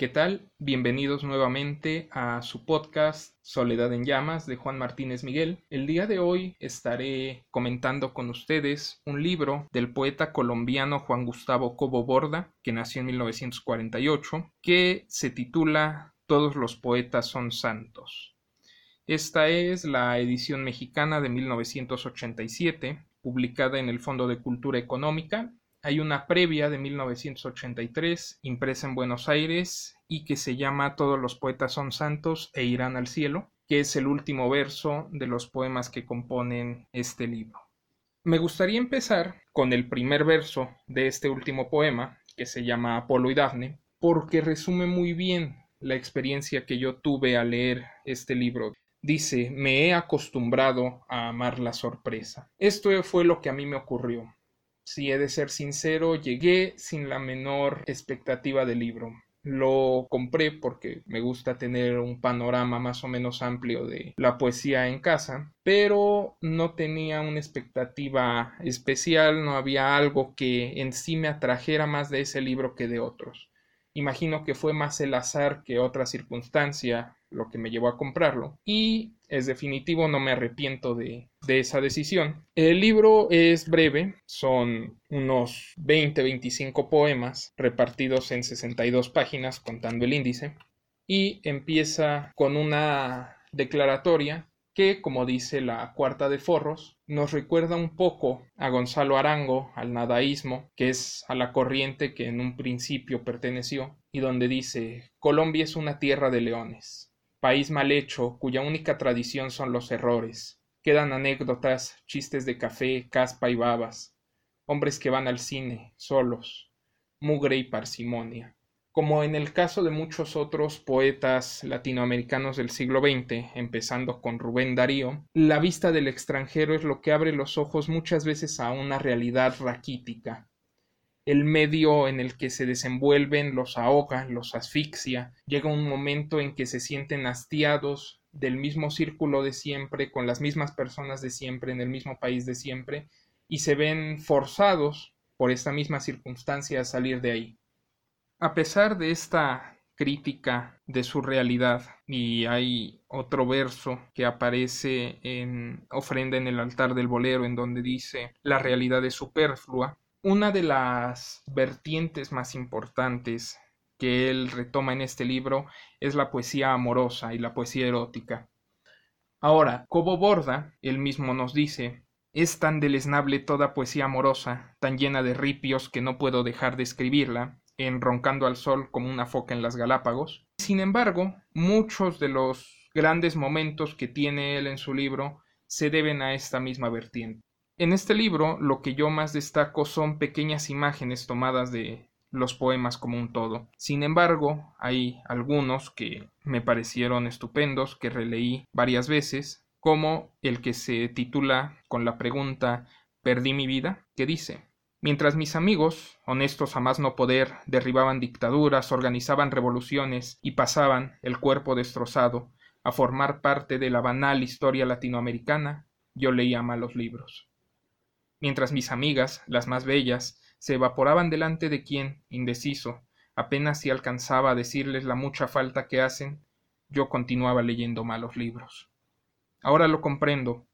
¿Qué tal? Bienvenidos nuevamente a su podcast Soledad en Llamas de Juan Martínez Miguel. El día de hoy estaré comentando con ustedes un libro del poeta colombiano Juan Gustavo Cobo Borda, que nació en 1948, que se titula Todos los poetas son santos. Esta es la edición mexicana de 1987, publicada en el Fondo de Cultura Económica hay una previa de 1983 impresa en Buenos Aires y que se llama Todos los poetas son santos e irán al cielo, que es el último verso de los poemas que componen este libro. Me gustaría empezar con el primer verso de este último poema, que se llama Apolo y Dafne, porque resume muy bien la experiencia que yo tuve al leer este libro. Dice, me he acostumbrado a amar la sorpresa. Esto fue lo que a mí me ocurrió si he de ser sincero, llegué sin la menor expectativa del libro. Lo compré porque me gusta tener un panorama más o menos amplio de la poesía en casa, pero no tenía una expectativa especial, no había algo que en sí me atrajera más de ese libro que de otros. Imagino que fue más el azar que otra circunstancia lo que me llevó a comprarlo y es definitivo, no me arrepiento de, de, esa decisión. El libro es breve, son unos 20-25 poemas repartidos en 62 páginas contando el índice y empieza con una declaratoria que, como dice la cuarta de forros, nos recuerda un poco a Gonzalo Arango, al nadaísmo, que es a la corriente que en un principio perteneció, y donde dice Colombia es una tierra de leones país mal hecho, cuya única tradición son los errores. Quedan anécdotas, chistes de café, caspa y babas, hombres que van al cine, solos, mugre y parsimonia. Como en el caso de muchos otros poetas latinoamericanos del siglo XX, empezando con Rubén Darío, la vista del extranjero es lo que abre los ojos muchas veces a una realidad raquítica, el medio en el que se desenvuelven los ahoga, los asfixia, llega un momento en que se sienten hastiados del mismo círculo de siempre, con las mismas personas de siempre, en el mismo país de siempre, y se ven forzados por esta misma circunstancia a salir de ahí. A pesar de esta crítica de su realidad, y hay otro verso que aparece en Ofrenda en el altar del bolero, en donde dice la realidad es superflua, una de las vertientes más importantes que él retoma en este libro es la poesía amorosa y la poesía erótica. Ahora, Cobo Borda, él mismo nos dice, es tan deleznable toda poesía amorosa, tan llena de ripios que no puedo dejar de escribirla, enroncando al sol como una foca en las Galápagos. Sin embargo, muchos de los grandes momentos que tiene él en su libro se deben a esta misma vertiente. En este libro lo que yo más destaco son pequeñas imágenes tomadas de los poemas como un todo. Sin embargo, hay algunos que me parecieron estupendos, que releí varias veces, como el que se titula con la pregunta ¿Perdí mi vida? que dice Mientras mis amigos, honestos a más no poder, derribaban dictaduras, organizaban revoluciones y pasaban, el cuerpo destrozado, a formar parte de la banal historia latinoamericana, yo leía malos libros mientras mis amigas, las más bellas, se evaporaban delante de quien, indeciso, apenas si alcanzaba a decirles la mucha falta que hacen, yo continuaba leyendo malos libros. Ahora lo comprendo.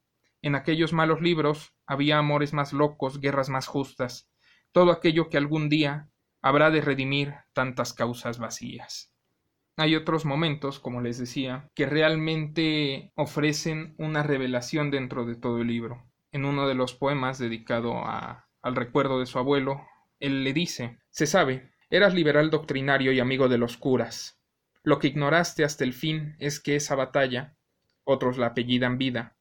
En aquellos malos libros había amores más locos, guerras más justas, todo aquello que algún día habrá de redimir tantas causas vacías. Hay otros momentos, como les decía, que realmente ofrecen una revelación dentro de todo el libro en uno de los poemas dedicado al recuerdo de su abuelo, él le dice Se sabe, eras liberal doctrinario y amigo de los curas. Lo que ignoraste hasta el fin es que esa batalla, otros la apellidan vida,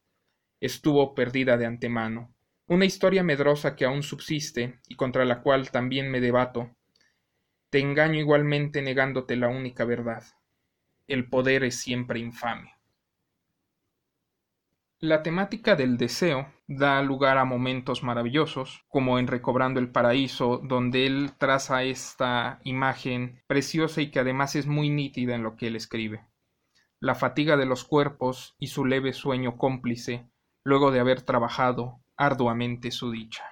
estuvo perdida de antemano. Una historia medrosa que aún subsiste y contra la cual también me debato. Te engaño igualmente negándote la única verdad. El poder es siempre infame. La temática del deseo da lugar a momentos maravillosos, como en Recobrando el Paraíso, donde él traza esta imagen preciosa y que además es muy nítida en lo que él escribe. La fatiga de los cuerpos y su leve sueño cómplice, luego de haber trabajado arduamente su dicha.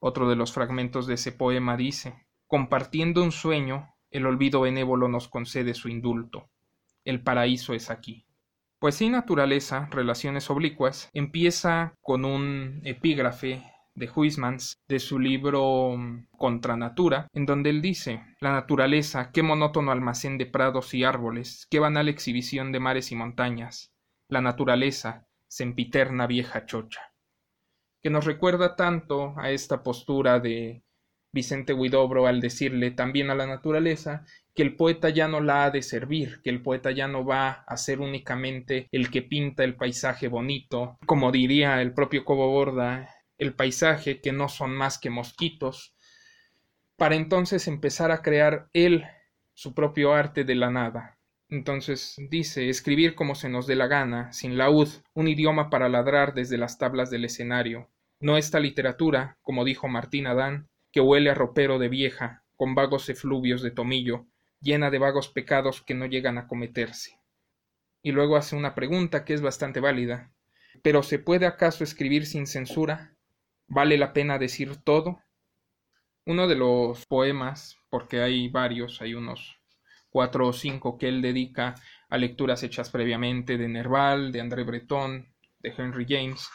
Otro de los fragmentos de ese poema dice Compartiendo un sueño, el olvido benévolo nos concede su indulto. El paraíso es aquí. Poesía y naturaleza, relaciones oblicuas, empieza con un epígrafe de Huysmans de su libro mm, Contra Natura, en donde él dice La naturaleza, qué monótono almacén de prados y árboles, qué banal exhibición de mares y montañas. La naturaleza, sempiterna vieja chocha. Que nos recuerda tanto a esta postura de Vicente Huidobro al decirle también a la naturaleza que el poeta ya no la ha de servir, que el poeta ya no va a ser únicamente el que pinta el paisaje bonito, como diría el propio Cobo Borda, el paisaje que no son más que mosquitos, para entonces empezar a crear él su propio arte de la nada. Entonces dice escribir como se nos dé la gana, sin laúd, un idioma para ladrar desde las tablas del escenario. No esta literatura, como dijo Martín Adán, que huele a ropero de vieja, con vagos efluvios de tomillo, llena de vagos pecados que no llegan a cometerse. Y luego hace una pregunta que es bastante válida. ¿Pero se puede acaso escribir sin censura? ¿Vale la pena decir todo? Uno de los poemas, porque hay varios, hay unos cuatro o cinco que él dedica a lecturas hechas previamente de Nerval, de André Breton, de Henry James,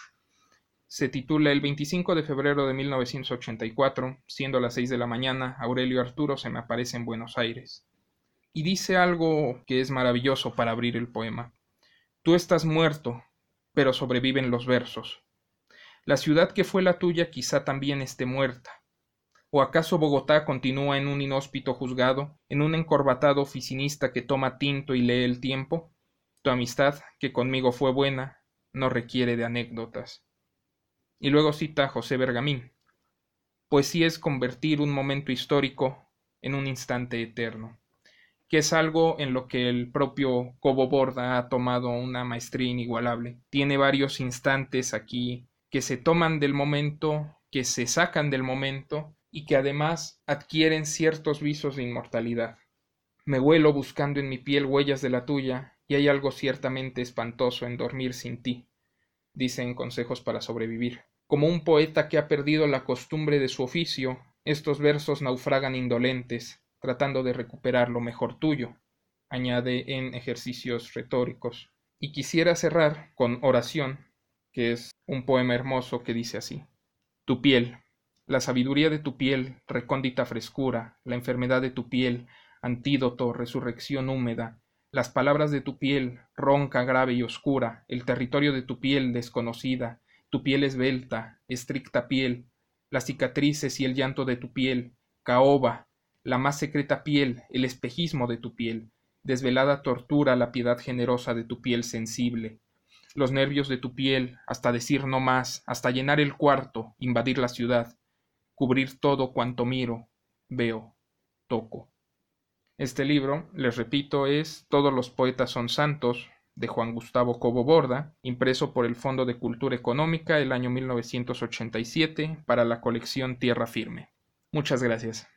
se titula El 25 de febrero de 1984, siendo las seis de la mañana, Aurelio Arturo se me aparece en Buenos Aires y dice algo que es maravilloso para abrir el poema. Tú estás muerto, pero sobreviven los versos. La ciudad que fue la tuya quizá también esté muerta. ¿O acaso Bogotá continúa en un inhóspito juzgado, en un encorbatado oficinista que toma tinto y lee el tiempo? Tu amistad, que conmigo fue buena, no requiere de anécdotas. Y luego cita a José Bergamín. Poesía es convertir un momento histórico en un instante eterno que es algo en lo que el propio Cobo Borda ha tomado una maestría inigualable. Tiene varios instantes aquí que se toman del momento, que se sacan del momento y que además adquieren ciertos visos de inmortalidad. Me huelo buscando en mi piel huellas de la tuya, y hay algo ciertamente espantoso en dormir sin ti, dicen consejos para sobrevivir. Como un poeta que ha perdido la costumbre de su oficio, estos versos naufragan indolentes, tratando de recuperar lo mejor tuyo, añade en ejercicios retóricos. Y quisiera cerrar con oración, que es un poema hermoso que dice así. Tu piel, la sabiduría de tu piel, recóndita frescura, la enfermedad de tu piel, antídoto, resurrección húmeda, las palabras de tu piel, ronca, grave y oscura, el territorio de tu piel desconocida, tu piel esbelta, estricta piel, las cicatrices y el llanto de tu piel, caoba, la más secreta piel, el espejismo de tu piel, desvelada tortura la piedad generosa de tu piel sensible, los nervios de tu piel, hasta decir no más, hasta llenar el cuarto, invadir la ciudad, cubrir todo cuanto miro, veo, toco. Este libro, les repito, es Todos los poetas son santos, de Juan Gustavo Cobo Borda, impreso por el Fondo de Cultura Económica el año 1987 para la colección Tierra Firme. Muchas gracias.